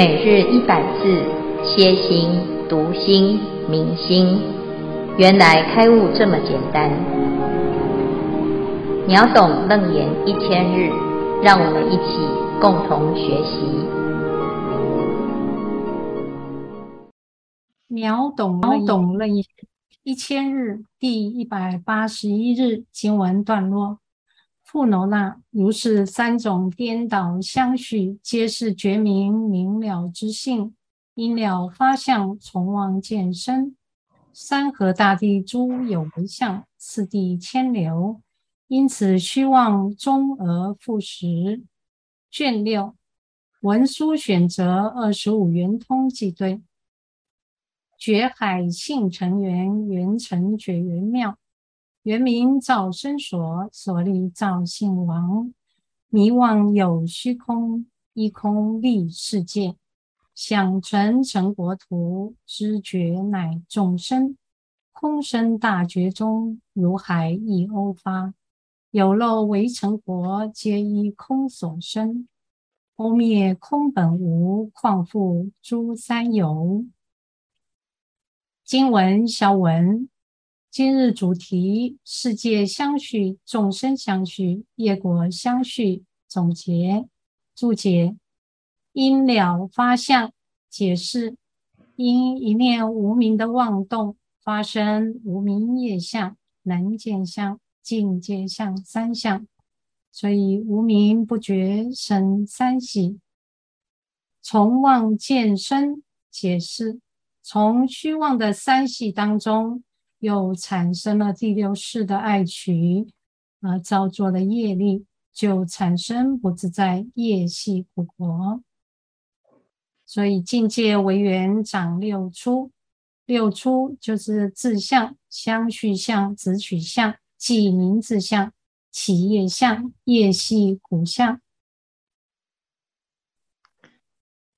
每日一百字，歇心、读心、明心，原来开悟这么简单。秒懂楞严一千日，让我们一起共同学习。秒懂秒懂楞严一千日第一百八十一日经文段落。富楼那，如是三种颠倒相续，皆是觉明明了之性。因了发相，从妄见身。山河大地诸有为相，次第迁流。因此虚妄终而复实。卷六文殊选择二十五圆通记对。觉海性成圆，圆成觉圆妙。原名赵生所，所立造性王。迷妄有虚空，依空立世界。想成成国土，知觉乃众生。空生大觉中，如海一欧发。有漏为成国，皆依空所生。欧灭空本无，况复诸三有。经文消文。今日主题：世界相续，众生相续，业果相续。总结注解：因了发相，解释因一念无明的妄动，发生无明业相、能见相、境界相三相，所以无明不觉生三喜。从妄见生，解释从虚妄的三喜当中。又产生了第六世的爱取，而造作的业力，就产生不自在业系苦果。所以境界为缘长六出，六出就是自相、相续相、执取相、记名字相、起业相、业系苦相。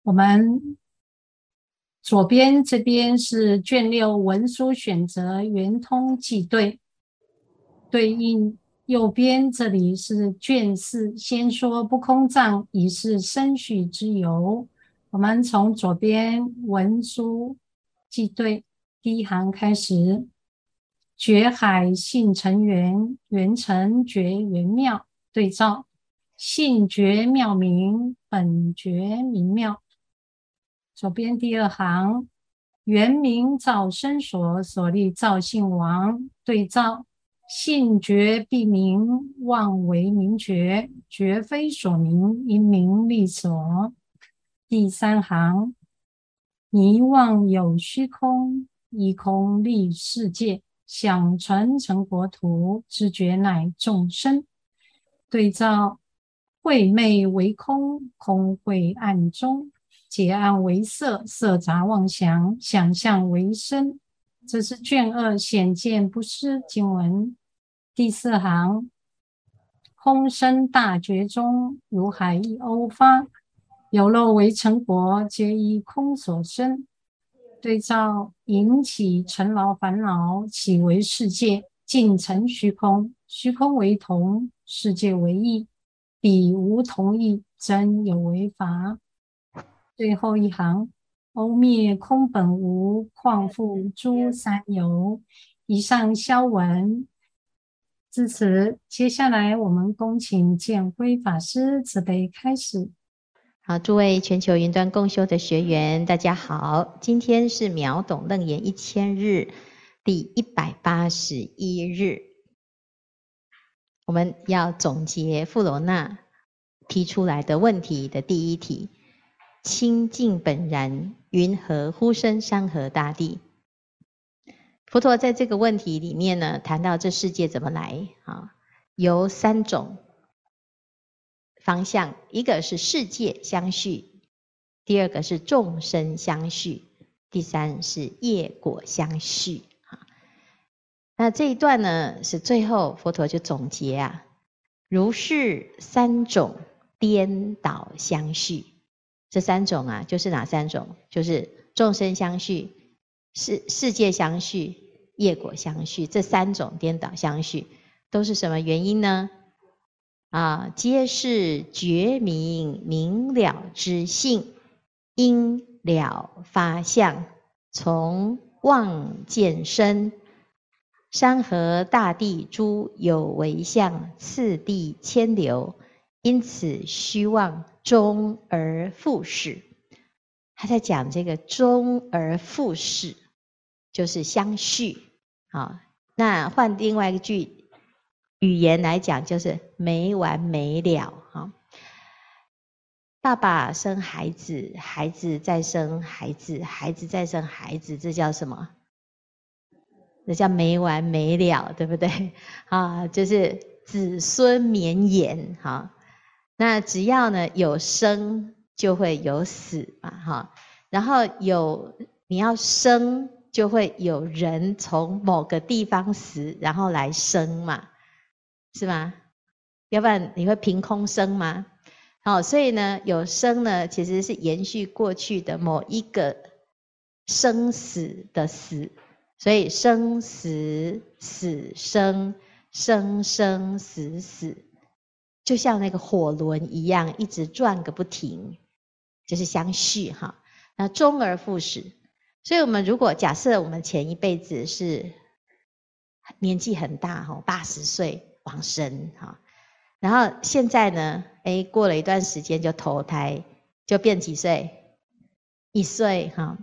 我们。左边这边是卷六文书选择圆通记对，对应右边这里是卷四，先说不空藏已是生许之由。我们从左边文书记对第一行开始，觉海性成圆，圆成觉圆妙，对照性觉妙明，本觉明妙。左边第二行，圆明造身所，所立造性王，对照性觉必明，妄为明觉，绝非所明，因名立所。第三行，迷妄有虚空，依空立世界，想成成国土，知觉乃众生。对照慧昧为空，空慧暗中。结暗为色，色杂妄想，想象为身。这是卷二显见不失经文第四行。空生大觉中，如海一欧发。有漏为成国，皆依空所生。对照引起尘劳烦恼，起为世界，尽成虚空。虚空为同，世界为异，彼无同异，真有为法。最后一行，欧灭空本无，况复诸三有。以上消文至此，接下来我们恭请建辉法师慈悲开始。好，诸位全球云端共修的学员，大家好，今天是秒懂楞严一千日第一百八十一日，我们要总结富罗那提出来的问题的第一题。清净本然，云何呼生山河大地？佛陀在这个问题里面呢，谈到这世界怎么来啊？由三种方向，一个是世界相续，第二个是众生相续，第三是业果相续。啊，那这一段呢，是最后佛陀就总结啊，如是三种颠倒相续。这三种啊，就是哪三种？就是众生相续、世世界相续、业果相续。这三种颠倒相续，都是什么原因呢？啊，皆是觉明明了之性。因了发相，从妄见生。山河大地诸有为相，次第迁流，因此虚妄终而复始。他在讲这个终而复始，就是相续啊。那换另外一句语言来讲，就是没完没了哈。爸爸生孩子，孩子再生孩子，孩子再生孩子，这叫什么？那叫没完没了，对不对？啊，就是子孙绵延哈。那只要呢有生，就会有死嘛，哈。然后有你要生，就会有人从某个地方死，然后来生嘛，是吗？要不然你会凭空生吗？好，所以呢，有生呢，其实是延续过去的某一个生死的死。所以生死死生生生死死，就像那个火轮一样，一直转个不停，就是相续哈。那终而复始，所以我们如果假设我们前一辈子是年纪很大哈，八十岁往生哈，然后现在呢，诶，过了一段时间就投胎，就变几岁？一岁哈。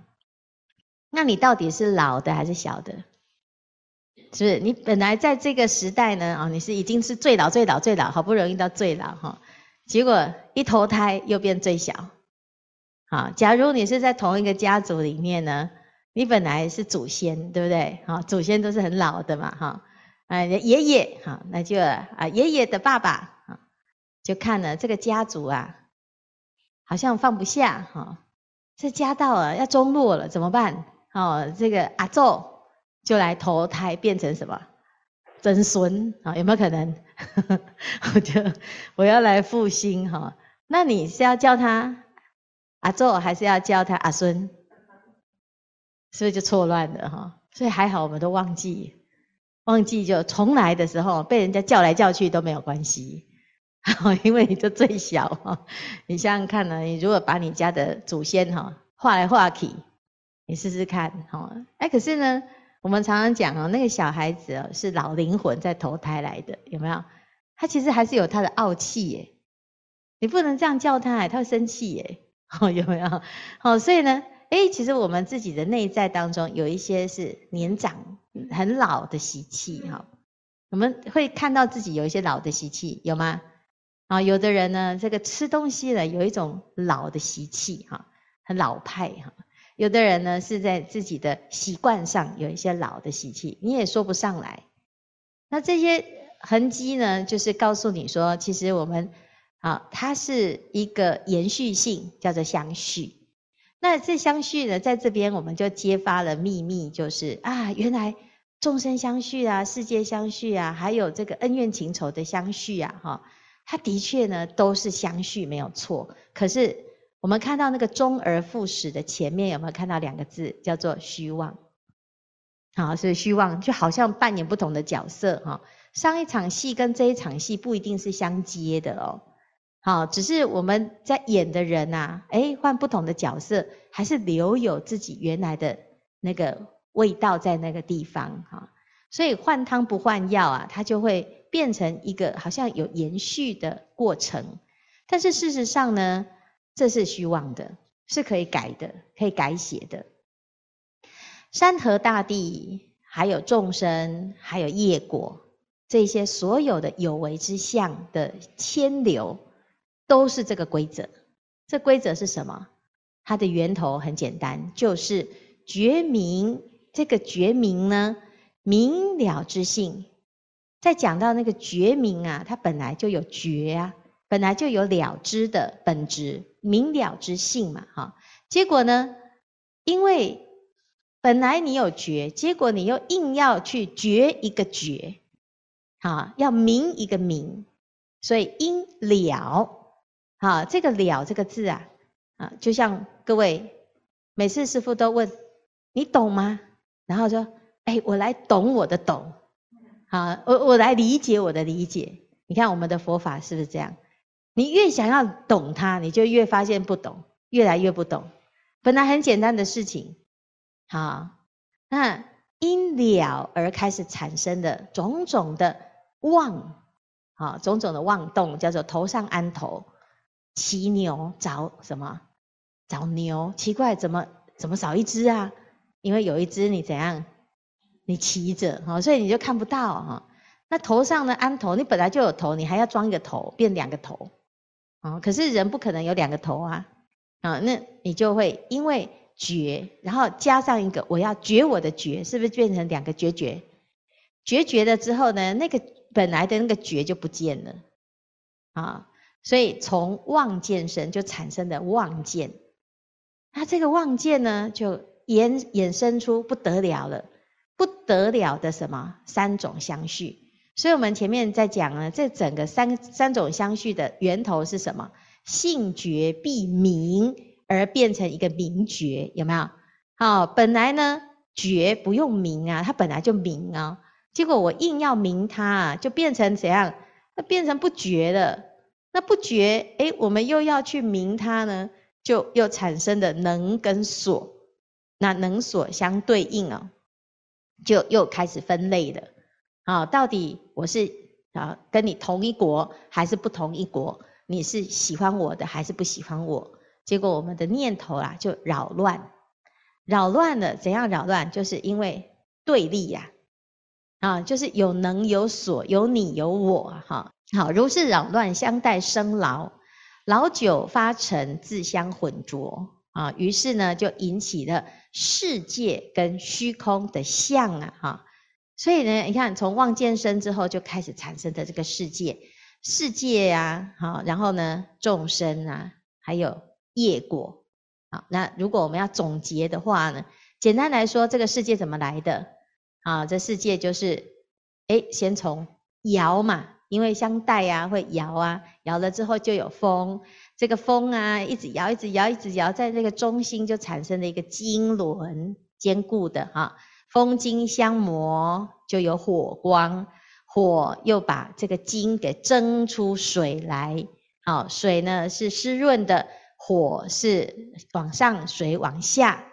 那你到底是老的还是小的？是不是？你本来在这个时代呢，啊，你是已经是最老、最老、最老，好不容易到最老哈，结果一投胎又变最小。好，假如你是在同一个家族里面呢，你本来是祖先，对不对？好，祖先都是很老的嘛，哈，哎，爷爷，好，那就啊，爷爷的爸爸，啊，就看了这个家族啊，好像放不下，哈，这家道啊要中落了，怎么办？哦，这个阿祖就来投胎变成什么曾孙啊？有没有可能？我就我要来复兴哈。那你是要叫他阿宙，还是要叫他阿孙？是不是就错乱了哈？所以还好，我们都忘记，忘记就重来的时候被人家叫来叫去都没有关系，因为你就最小哈。你想想看呢，你如果把你家的祖先哈画来画去。你试试看，哈，哎，可是呢，我们常常讲哦，那个小孩子哦，是老灵魂在投胎来的，有没有？他其实还是有他的傲气耶，你不能这样叫他，他会生气耶，哦，有没有？好，所以呢，哎，其实我们自己的内在当中有一些是年长、很老的习气，哈，我们会看到自己有一些老的习气，有吗？啊，有的人呢，这个吃东西呢，有一种老的习气，哈，很老派，哈。有的人呢，是在自己的习惯上有一些老的习气，你也说不上来。那这些痕迹呢，就是告诉你说，其实我们啊，它是一个延续性，叫做相续。那这相续呢，在这边我们就揭发了秘密，就是啊，原来众生相续啊，世界相续啊，还有这个恩怨情仇的相续啊，哈，它的确呢都是相续，没有错。可是。我们看到那个终而复始的前面有没有看到两个字叫做虚妄？好，所以虚妄就好像扮演不同的角色哈。上一场戏跟这一场戏不一定是相接的哦。好，只是我们在演的人呐，诶，换不同的角色，还是留有自己原来的那个味道在那个地方哈。所以换汤不换药啊，它就会变成一个好像有延续的过程。但是事实上呢，这是虚妄的，是可以改的，可以改写的。山河大地，还有众生，还有业果，这些所有的有为之相的迁流，都是这个规则。这规则是什么？它的源头很简单，就是觉明。这个觉明呢，明了之性。在讲到那个觉明啊，它本来就有觉啊。本来就有了知的本质，明了之性嘛，哈。结果呢，因为本来你有觉，结果你又硬要去觉一个觉，好，要明一个明，所以因了，好，这个了这个字啊，啊，就像各位每次师父都问你懂吗？然后说，哎，我来懂我的懂，好，我我来理解我的理解。你看我们的佛法是不是这样？你越想要懂它，你就越发现不懂，越来越不懂。本来很简单的事情，好，那因了而开始产生的种种的妄，啊，种种的妄动，叫做头上安头，骑牛找什么？找牛，奇怪，怎么怎么少一只啊？因为有一只你怎样？你骑着，哈，所以你就看不到哈。那头上的安头，你本来就有头，你还要装一个头，变两个头，哦，可是人不可能有两个头啊，啊，那你就会因为觉，然后加上一个我要觉我的觉，是不是变成两个觉觉？觉觉了之后呢，那个本来的那个觉就不见了，啊，所以从妄见生就产生的妄见，那这个妄见呢，就衍衍生出不得了了，不得了的什么三种相续。所以我们前面在讲呢，这整个三三种相续的源头是什么？性觉必明而变成一个明觉，有没有？好，本来呢觉不用明啊，它本来就明啊，结果我硬要明它啊，就变成怎样？那变成不觉了。那不觉，诶，我们又要去明它呢，就又产生的能跟所，那能所相对应啊，就又开始分类了。啊，到底我是啊跟你同一国还是不同一国？你是喜欢我的还是不喜欢我？结果我们的念头啊就扰乱，扰乱了。怎样扰乱？就是因为对立呀，啊，就是有能有所，有你有我，哈，好，如是扰乱，相待生老，老久发尘，自相混浊啊。于是呢，就引起了世界跟虚空的相啊，哈。所以呢，你看，从望见生之后就开始产生的这个世界，世界呀，好，然后呢，众生啊，还有业果，好，那如果我们要总结的话呢，简单来说，这个世界怎么来的？啊，这世界就是，哎，先从摇嘛，因为相待啊，会摇啊，摇了之后就有风，这个风啊，一直摇，一直摇，一直摇，在这个中心就产生了一个经轮，坚固的哈。风金相磨，就有火光，火又把这个金给蒸出水来。好，水呢是湿润的，火是往上，水往下。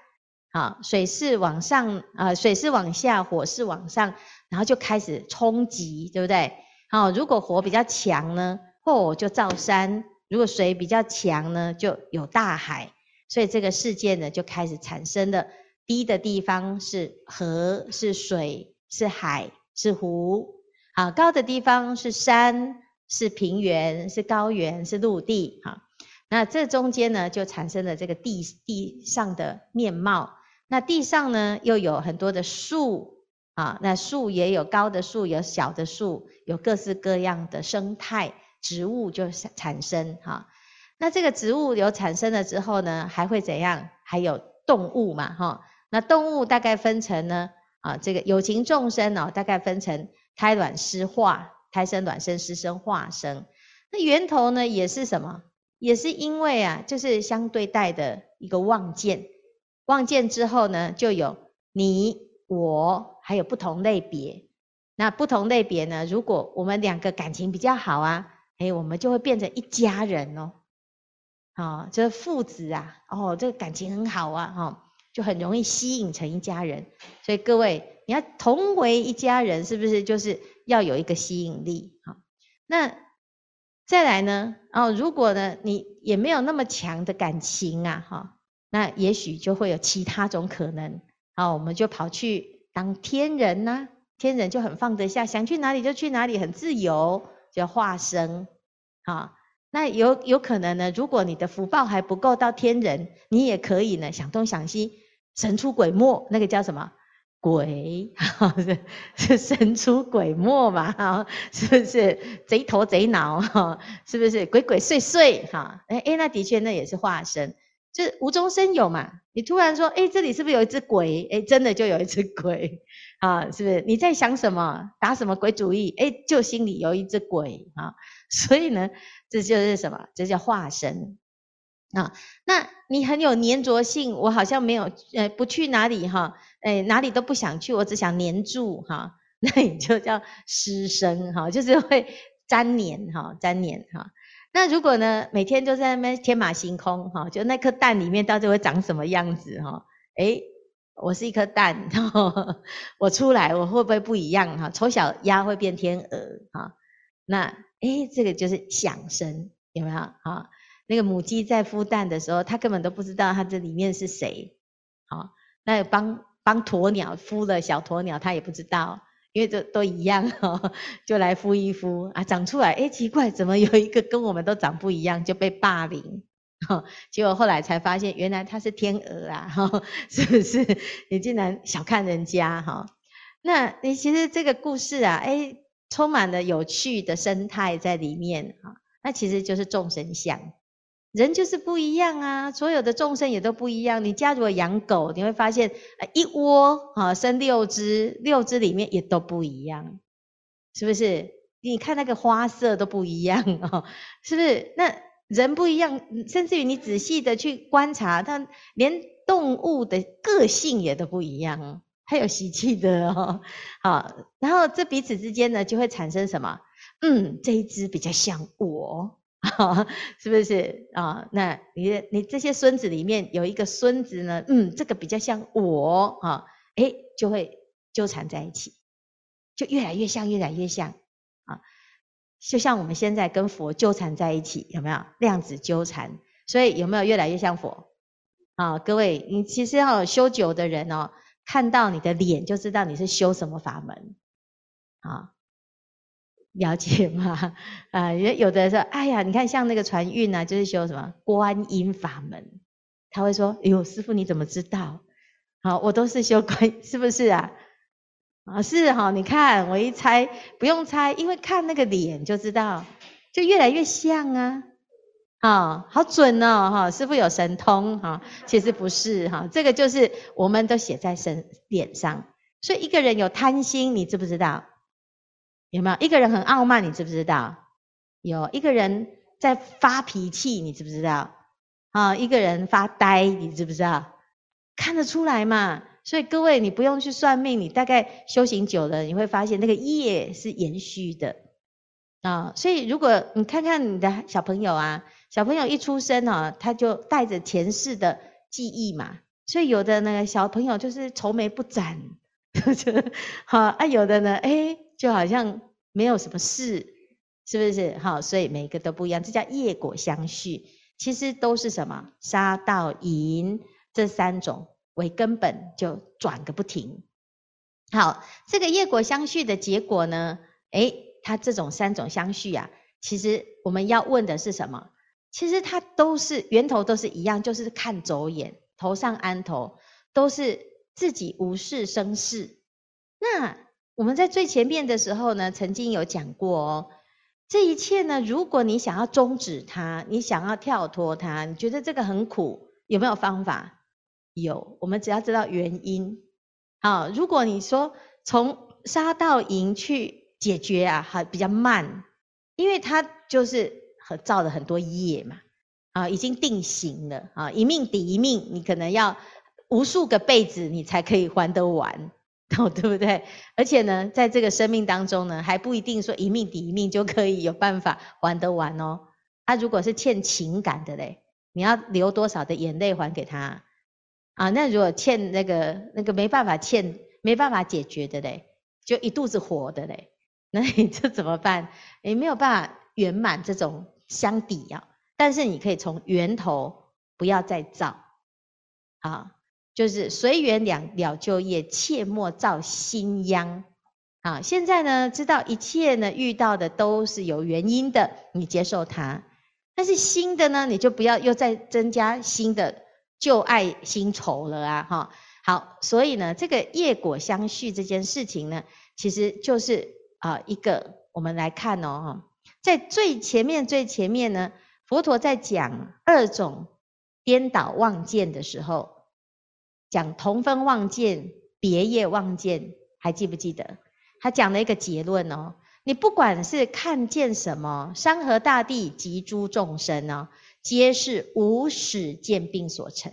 好，水是往上，啊，水是往下，火是往上，然后就开始冲击，对不对？好，如果火比较强呢，火就造山；如果水比较强呢，就有大海。所以这个世界呢，就开始产生了。低的地方是河，是水，是海，是湖。啊，高的地方是山，是平原，是高原，是陆地。哈，那这中间呢，就产生了这个地地上的面貌。那地上呢，又有很多的树。啊，那树也有高的树，有小的树，有各式各样的生态植物就产生。哈，那这个植物有产生了之后呢，还会怎样？还有动物嘛？哈。那动物大概分成呢，啊，这个有情众生哦，大概分成胎卵湿化，胎生卵生湿生化生。那源头呢，也是什么？也是因为啊，就是相对待的一个望见，望见之后呢，就有你我，还有不同类别。那不同类别呢，如果我们两个感情比较好啊，哎，我们就会变成一家人哦。啊，这父子啊，哦，这个感情很好啊，哈。就很容易吸引成一家人，所以各位，你要同为一家人，是不是就是要有一个吸引力？好，那再来呢？哦，如果呢，你也没有那么强的感情啊，哈，那也许就会有其他种可能。好，我们就跑去当天人呐，天人就很放得下，想去哪里就去哪里，很自由，叫化身。好。那有有可能呢？如果你的福报还不够到天人，你也可以呢，想东想西。神出鬼没，那个叫什么鬼？是 是神出鬼没嘛？哈，是不是贼头贼脑？哈，是不是鬼鬼祟祟？哈，哎哎，那的确那也是化身，就是无中生有嘛。你突然说，哎，这里是不是有一只鬼？哎，真的就有一只鬼啊？是不是？你在想什么？打什么鬼主意？哎，就心里有一只鬼啊。所以呢，这就是什么？这叫化身。啊，那你很有黏着性，我好像没有，呃，不去哪里哈，哎，哪里都不想去，我只想黏住哈，那你就叫湿生哈，就是会粘黏哈，粘黏哈。那如果呢，每天都在那边天马行空哈，就那颗蛋里面到底会长什么样子哈？诶，我是一颗蛋，我出来我会不会不一样哈？丑小鸭会变天鹅哈？那诶，这个就是响声，有没有哈？那个母鸡在孵蛋的时候，它根本都不知道它这里面是谁，好，那帮帮鸵鸟孵了小鸵鸟，它也不知道。因为都都一样哦，就来孵一孵啊，长出来，诶，奇怪，怎么有一个跟我们都长不一样，就被霸凌，哈，结果后来才发现，原来它是天鹅啊，是不是？你竟然小看人家哈？那你其实这个故事啊，诶，充满了有趣的生态在里面啊，那其实就是众生相。人就是不一样啊，所有的众生也都不一样。你家如果养狗，你会发现，一窝啊生六只，六只里面也都不一样，是不是？你看那个花色都不一样哦，是不是？那人不一样，甚至于你仔细的去观察，它连动物的个性也都不一样，还有习气的哦。好，然后这彼此之间呢，就会产生什么？嗯，这一只比较像我。啊，是不是啊？那你你这些孙子里面有一个孙子呢，嗯，这个比较像我啊，诶，就会纠缠在一起，就越来越像，越来越像啊，就像我们现在跟佛纠缠在一起，有没有量子纠缠？所以有没有越来越像佛？啊，各位，你其实要修久的人哦，看到你的脸就知道你是修什么法门啊。了解吗？啊，有有的人说，哎呀，你看像那个船运啊，就是修什么观音法门，他会说，哎呦，师父你怎么知道？好，我都是修观，是不是啊？啊，是哈，你看我一猜，不用猜，因为看那个脸就知道，就越来越像啊，啊，好准哦，哈，师父有神通哈，其实不是哈，这个就是我们都写在身脸上，所以一个人有贪心，你知不知道？有没有一个人很傲慢？你知不知道？有一个人在发脾气，你知不知道？啊，一个人发呆，你知不知道？看得出来嘛？所以各位，你不用去算命，你大概修行久了，你会发现那个业是延续的啊。所以如果你看看你的小朋友啊，小朋友一出生啊，他就带着前世的记忆嘛。所以有的那个小朋友就是愁眉不展，好 啊，有的呢，诶就好像没有什么事，是不是？好，所以每一个都不一样，这叫业果相续。其实都是什么？杀盗淫这三种为根本，就转个不停。好，这个业果相续的结果呢？诶，它这种三种相续啊，其实我们要问的是什么？其实它都是源头都是一样，就是看走眼，头上安头，都是自己无事生事。那我们在最前面的时候呢，曾经有讲过哦，这一切呢，如果你想要终止它，你想要跳脱它，你觉得这个很苦，有没有方法？有，我们只要知道原因。好，如果你说从杀到赢去解决啊，还比较慢，因为它就是和造了很多业嘛，啊，已经定型了啊，一命抵一命，你可能要无数个辈子，你才可以还得完。哦，对不对？而且呢，在这个生命当中呢，还不一定说一命抵一命就可以有办法还得完哦。他、啊、如果是欠情感的嘞，你要流多少的眼泪还给他啊？那如果欠那个那个没办法欠、没办法解决的嘞，就一肚子火的嘞，那你这怎么办？你没有办法圆满这种相抵啊。但是你可以从源头不要再造啊。就是随缘了了旧业，切莫造新殃。啊，现在呢，知道一切呢遇到的都是有原因的，你接受它。但是新的呢，你就不要又再增加新的旧爱新仇了啊！哈，好，所以呢，这个业果相续这件事情呢，其实就是啊一个我们来看哦，在最前面最前面呢，佛陀在讲二种颠倒妄见的时候。讲同分妄见、别业妄见，还记不记得？他讲了一个结论哦，你不管是看见什么，山河大地及诸众生哦，皆是无始见病所成，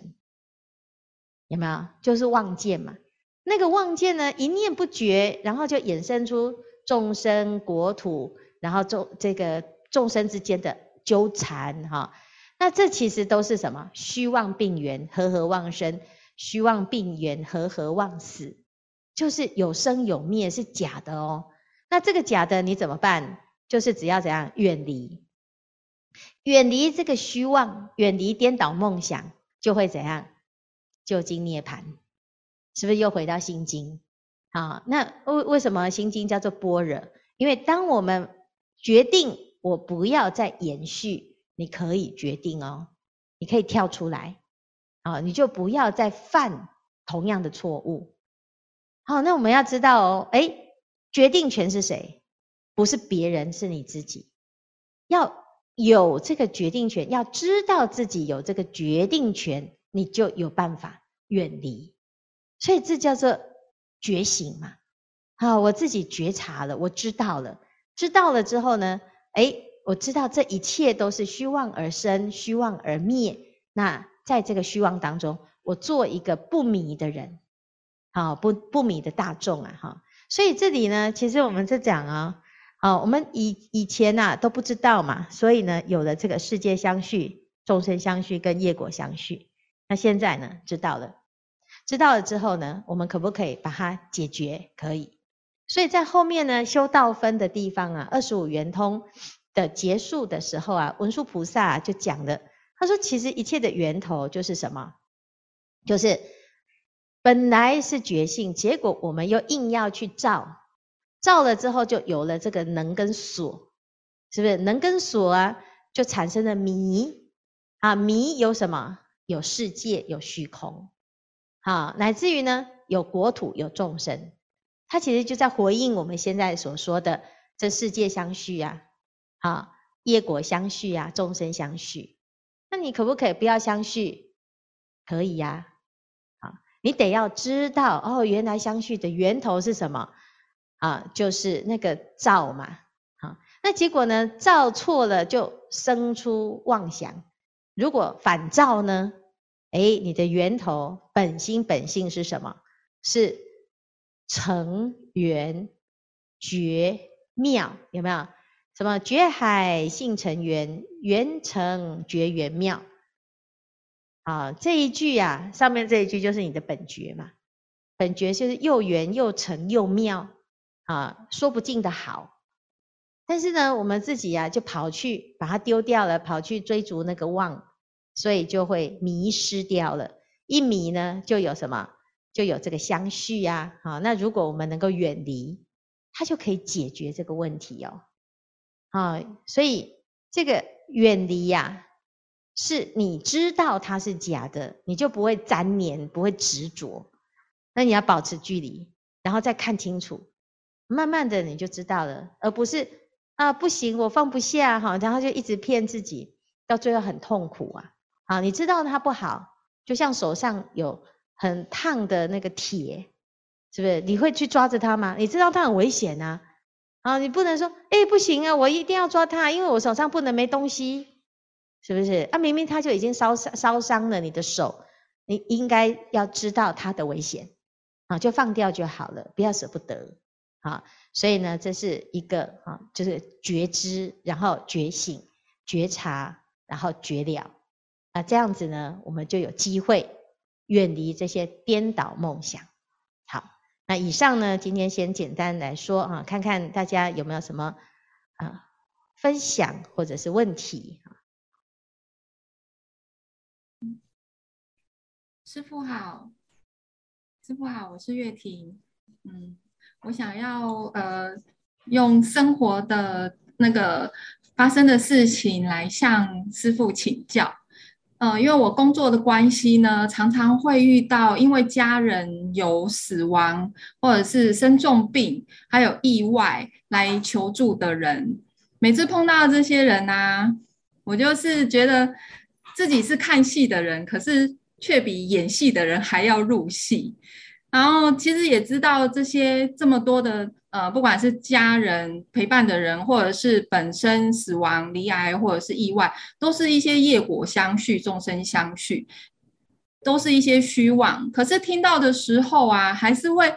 有没有？就是妄见嘛。那个妄见呢，一念不绝，然后就衍生出众生、国土，然后众这个众生之间的纠缠哈。那这其实都是什么？虚妄病缘，和合妄生；虚妄病缘，和合妄死。就是有生有灭，是假的哦。那这个假的你怎么办？就是只要怎样远离，远离这个虚妄，远离颠倒梦想，就会怎样？就经涅槃，是不是又回到心经？啊，那为为什么心经叫做般若？因为当我们决定我不要再延续，你可以决定哦，你可以跳出来，啊，你就不要再犯同样的错误。好，那我们要知道哦，诶，决定权是谁？不是别人，是你自己。要有这个决定权，要知道自己有这个决定权，你就有办法远离。所以这叫做觉醒嘛。好，我自己觉察了，我知道了，知道了之后呢，诶，我知道这一切都是虚妄而生，虚妄而灭。那在这个虚妄当中，我做一个不迷的人。好，不不迷的大众啊，哈，所以这里呢，其实我们在讲啊，好，我们以以前呐都不知道嘛，所以呢，有了这个世界相续、众生相续跟业果相续，那现在呢，知道了，知道了之后呢，我们可不可以把它解决？可以，所以在后面呢，修道分的地方啊，二十五圆通的结束的时候啊，文殊菩萨就讲了，他说，其实一切的源头就是什么？就是。本来是觉性，结果我们又硬要去造，造了之后就有了这个能跟所，是不是？能跟所啊，就产生了迷啊，迷有什么？有世界，有虚空，好，乃至于呢，有国土，有众生，它其实就在回应我们现在所说的这世界相续啊，啊，业果相续啊，众生相续。那你可不可以不要相续？可以呀。你得要知道哦，原来相续的源头是什么啊？就是那个造嘛。好，那结果呢？造错了就生出妄想。如果反造呢？哎，你的源头本心本性是什么？是成圆觉妙，有没有？什么觉海性成圆，圆成觉圆妙。啊，这一句呀、上面这一句就是你的本觉嘛，本觉就是又圆又成又妙啊，说不尽的好。但是呢，我们自己呀、就跑去把它丢掉了，跑去追逐那个妄，所以就会迷失掉了。一迷呢，就有什么？就有这个相续呀。好，那如果我们能够远离，它就可以解决这个问题哦。啊，所以这个远离呀、是你知道它是假的，你就不会沾黏，不会执着。那你要保持距离，然后再看清楚，慢慢的你就知道了，而不是啊不行，我放不下哈，然后就一直骗自己，到最后很痛苦啊。好，你知道它不好，就像手上有很烫的那个铁，是不是？你会去抓着它吗？你知道它很危险啊，啊，你不能说，哎，不行啊，我一定要抓他，因为我手上不能没东西。是不是啊？明明他就已经烧伤烧伤了你的手，你应该要知道他的危险啊，就放掉就好了，不要舍不得啊。所以呢，这是一个啊，就是觉知，然后觉醒、觉察，然后觉了啊，这样子呢，我们就有机会远离这些颠倒梦想。那以上呢，今天先简单来说啊，看看大家有没有什么啊分享或者是问题。师傅好，师傅好，我是月婷。嗯，我想要呃用生活的那个发生的事情来向师傅请教。呃，因为我工作的关系呢，常常会遇到因为家人有死亡或者是生重病，还有意外来求助的人。每次碰到这些人啊，我就是觉得自己是看戏的人，可是。却比演戏的人还要入戏，然后其实也知道这些这么多的呃，不管是家人陪伴的人，或者是本身死亡、罹癌或者是意外，都是一些业果相续、众生相续，都是一些虚妄。可是听到的时候啊，还是会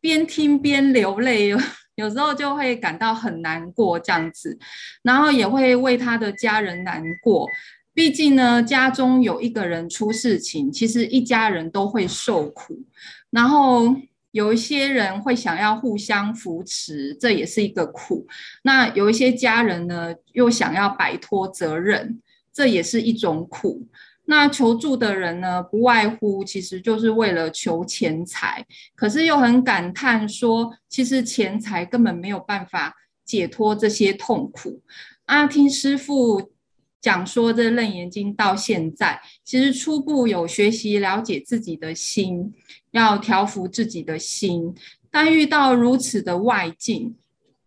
边听边流泪，有时候就会感到很难过这样子，然后也会为他的家人难过。毕竟呢，家中有一个人出事情，其实一家人都会受苦。然后有一些人会想要互相扶持，这也是一个苦。那有一些家人呢，又想要摆脱责任，这也是一种苦。那求助的人呢，不外乎其实就是为了求钱财，可是又很感叹说，其实钱财根本没有办法解脱这些痛苦。啊，听师傅讲说，这《楞严经》到现在，其实初步有学习了解自己的心，要调伏自己的心，但遇到如此的外境，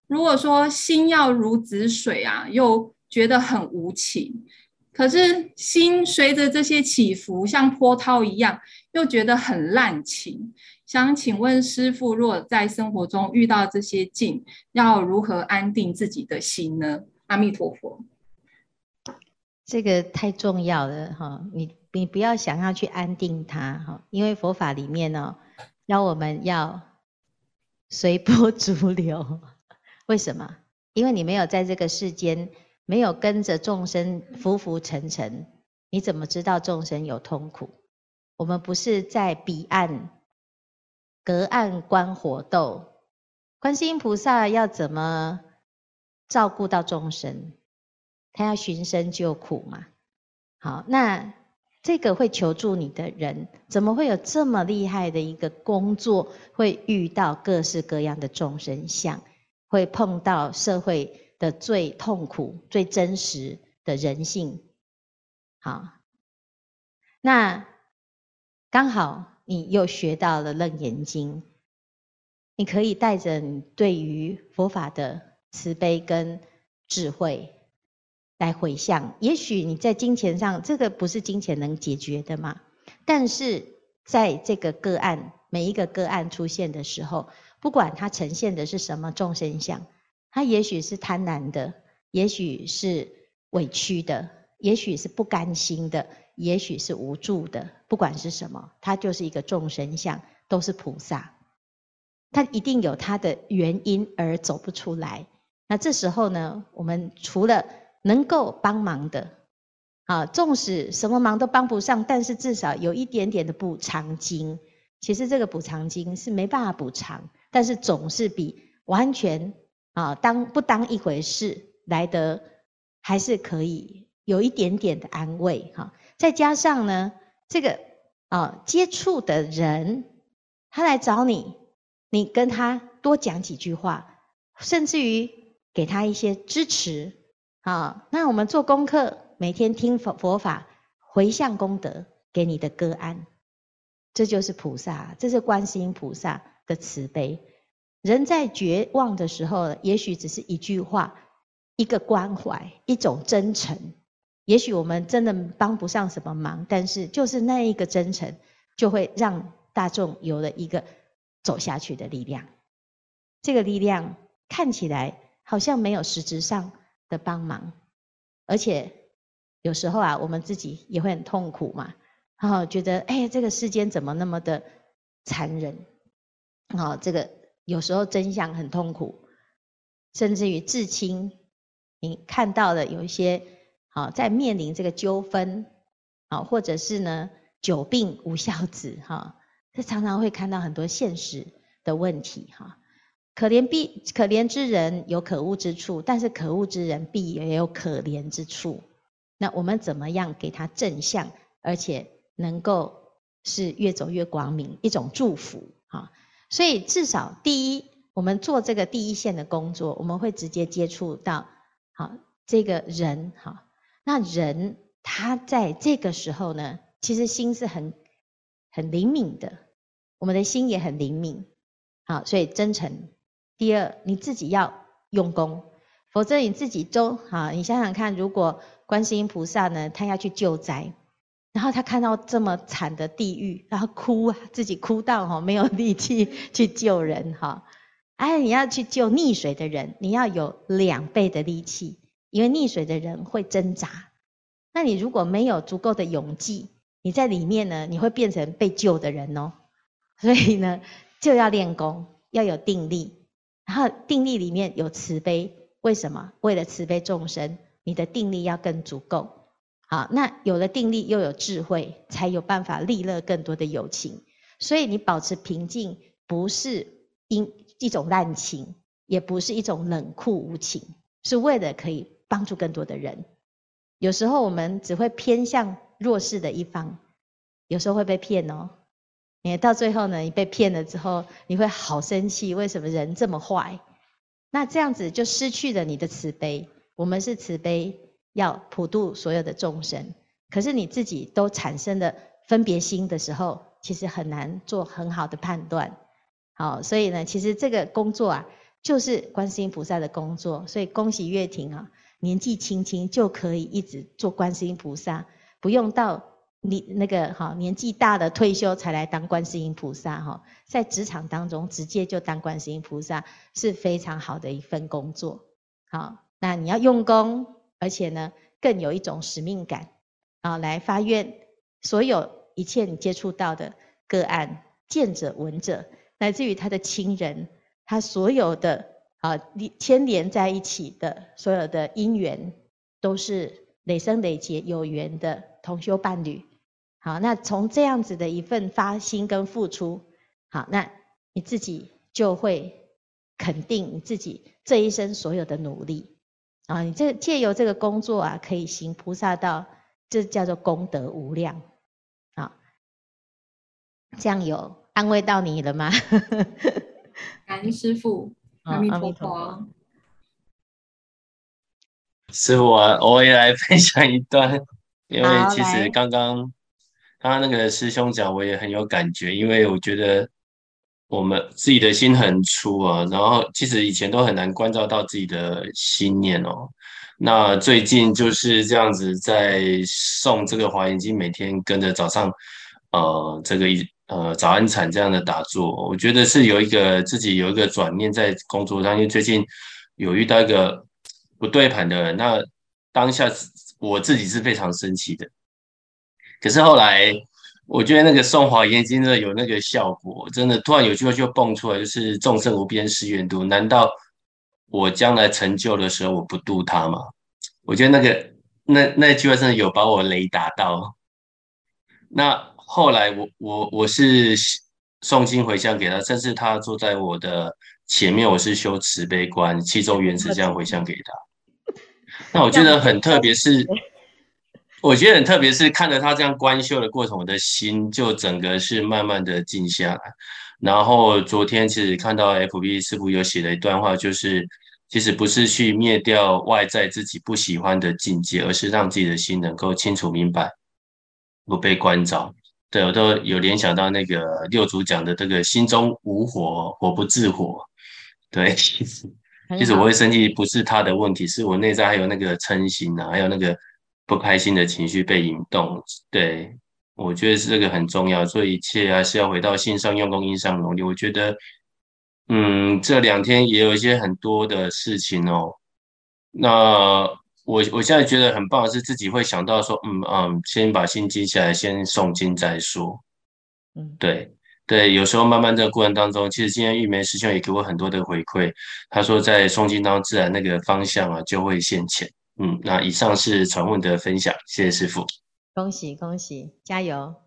如果说心要如止水啊，又觉得很无情。可是心随着这些起伏，像波涛一样，又觉得很滥情。想请问师父，若在生活中遇到这些境，要如何安定自己的心呢？阿弥陀佛。这个太重要了哈，你你不要想要去安定它哈，因为佛法里面呢，要我们要随波逐流。为什么？因为你没有在这个世间。没有跟着众生浮浮沉沉，你怎么知道众生有痛苦？我们不是在彼岸隔岸观火斗，观世音菩萨要怎么照顾到众生？他要寻声救苦嘛。好，那这个会求助你的人，怎么会有这么厉害的一个工作？会遇到各式各样的众生相，会碰到社会。的最痛苦、最真实的人性，好，那刚好你又学到了《楞严经》，你可以带着你对于佛法的慈悲跟智慧来回向。也许你在金钱上，这个不是金钱能解决的嘛，但是在这个个案，每一个个案出现的时候，不管它呈现的是什么众生相。他也许是贪婪的，也许是委屈的，也许是不甘心的，也许是无助的。不管是什么，他就是一个众生相，都是菩萨。他一定有他的原因而走不出来。那这时候呢，我们除了能够帮忙的，啊，纵使什么忙都帮不上，但是至少有一点点的补偿金。其实这个补偿金是没办法补偿，但是总是比完全。啊，当不当一回事来得，还是可以有一点点的安慰哈。再加上呢，这个啊接触的人，他来找你，你跟他多讲几句话，甚至于给他一些支持啊。那我们做功课，每天听佛佛法，回向功德给你的个案，这就是菩萨，这是观世音菩萨的慈悲。人在绝望的时候，也许只是一句话、一个关怀、一种真诚。也许我们真的帮不上什么忙，但是就是那一个真诚，就会让大众有了一个走下去的力量。这个力量看起来好像没有实质上的帮忙，而且有时候啊，我们自己也会很痛苦嘛，然后觉得哎，这个世间怎么那么的残忍？好，这个。有时候真相很痛苦，甚至于至亲，你看到了有一些好在面临这个纠纷，好或者是呢久病无孝子哈，这常常会看到很多现实的问题哈。可怜必可怜之人有可恶之处，但是可恶之人必也有可怜之处。那我们怎么样给他正向，而且能够是越走越光明，一种祝福哈。所以至少第一，我们做这个第一线的工作，我们会直接接触到好这个人哈。那人他在这个时候呢，其实心是很很灵敏的，我们的心也很灵敏。好，所以真诚。第二，你自己要用功，否则你自己都好。你想想看，如果观世音菩萨呢，他要去救灾。然后他看到这么惨的地狱，然后哭啊，自己哭到哈没有力气去救人哈。哎，你要去救溺水的人，你要有两倍的力气，因为溺水的人会挣扎。那你如果没有足够的勇气，你在里面呢，你会变成被救的人哦。所以呢，就要练功，要有定力。然后定力里面有慈悲，为什么？为了慈悲众生，你的定力要更足够。好，那有了定力，又有智慧，才有办法利乐更多的有情。所以你保持平静，不是因一种滥情，也不是一种冷酷无情，是为了可以帮助更多的人。有时候我们只会偏向弱势的一方，有时候会被骗哦。你到最后呢，你被骗了之后，你会好生气，为什么人这么坏？那这样子就失去了你的慈悲。我们是慈悲，要普度所有的众生，可是你自己都产生了分别心的时候，其实很难做很好的判断。好，所以呢，其实这个工作啊，就是观世音菩萨的工作。所以恭喜月婷啊，年纪轻轻就可以一直做观世音菩萨，不用到。你那个哈年纪大的退休才来当观世音菩萨哈，在职场当中直接就当观世音菩萨是非常好的一份工作。好，那你要用功，而且呢更有一种使命感啊，来发愿所有一切你接触到的个案、见者、闻者，乃至于他的亲人，他所有的啊牵连在一起的所有的因缘，都是累生累劫有缘的同修伴侣。好，那从这样子的一份发心跟付出，好，那你自己就会肯定你自己这一生所有的努力啊，你这借由这个工作啊，可以行菩萨道，这叫做功德无量啊。这样有安慰到你了吗？感恩师父，阿弥陀佛。师父啊，我也来分享一段，因为其实刚刚。他那个师兄讲，我也很有感觉，因为我觉得我们自己的心很粗啊，然后其实以前都很难关照到自己的心念哦。那最近就是这样子，在诵这个华严经，每天跟着早上呃这个一呃早安禅这样的打坐，我觉得是有一个自己有一个转念在工作上，因为最近有遇到一个不对盘的人，那当下我自己是非常生气的。可是后来，我觉得那个诵华严经真的有那个效果，真的突然有句话就蹦出来，就是众生无边誓愿度。难道我将来成就的时候我不度他吗？我觉得那个那那句话真的有把我雷打到。那后来我我我是诵经回向给他，甚至他坐在我的前面，我是修慈悲观，七种缘慈这样回向给他。那我觉得很特别是。我觉得很特别，是看着他这样观修的过程，我的心就整个是慢慢的静下来。然后昨天其实看到 FB 师傅有写了一段话，就是其实不是去灭掉外在自己不喜欢的境界，而是让自己的心能够清楚明白，不被关照。对，我都有联想到那个六祖讲的这个心中无火，火不自火。对，其实其实我会生气，不是他的问题，是我内在还有那个嗔心啊，还有那个。不开心的情绪被引动，对，我觉得是这个很重要，所以一切还是要回到心上用功，因上努力。我觉得，嗯，这两天也有一些很多的事情哦。那我我现在觉得很棒的是，自己会想到说，嗯嗯，先把心静下来，先诵经再说。嗯，对对，有时候慢慢这个过程当中，其实今天玉梅师兄也给我很多的回馈，他说在诵经当中，自然那个方向啊就会现前。嗯，那以上是传问的分享，谢谢师傅。恭喜恭喜，加油！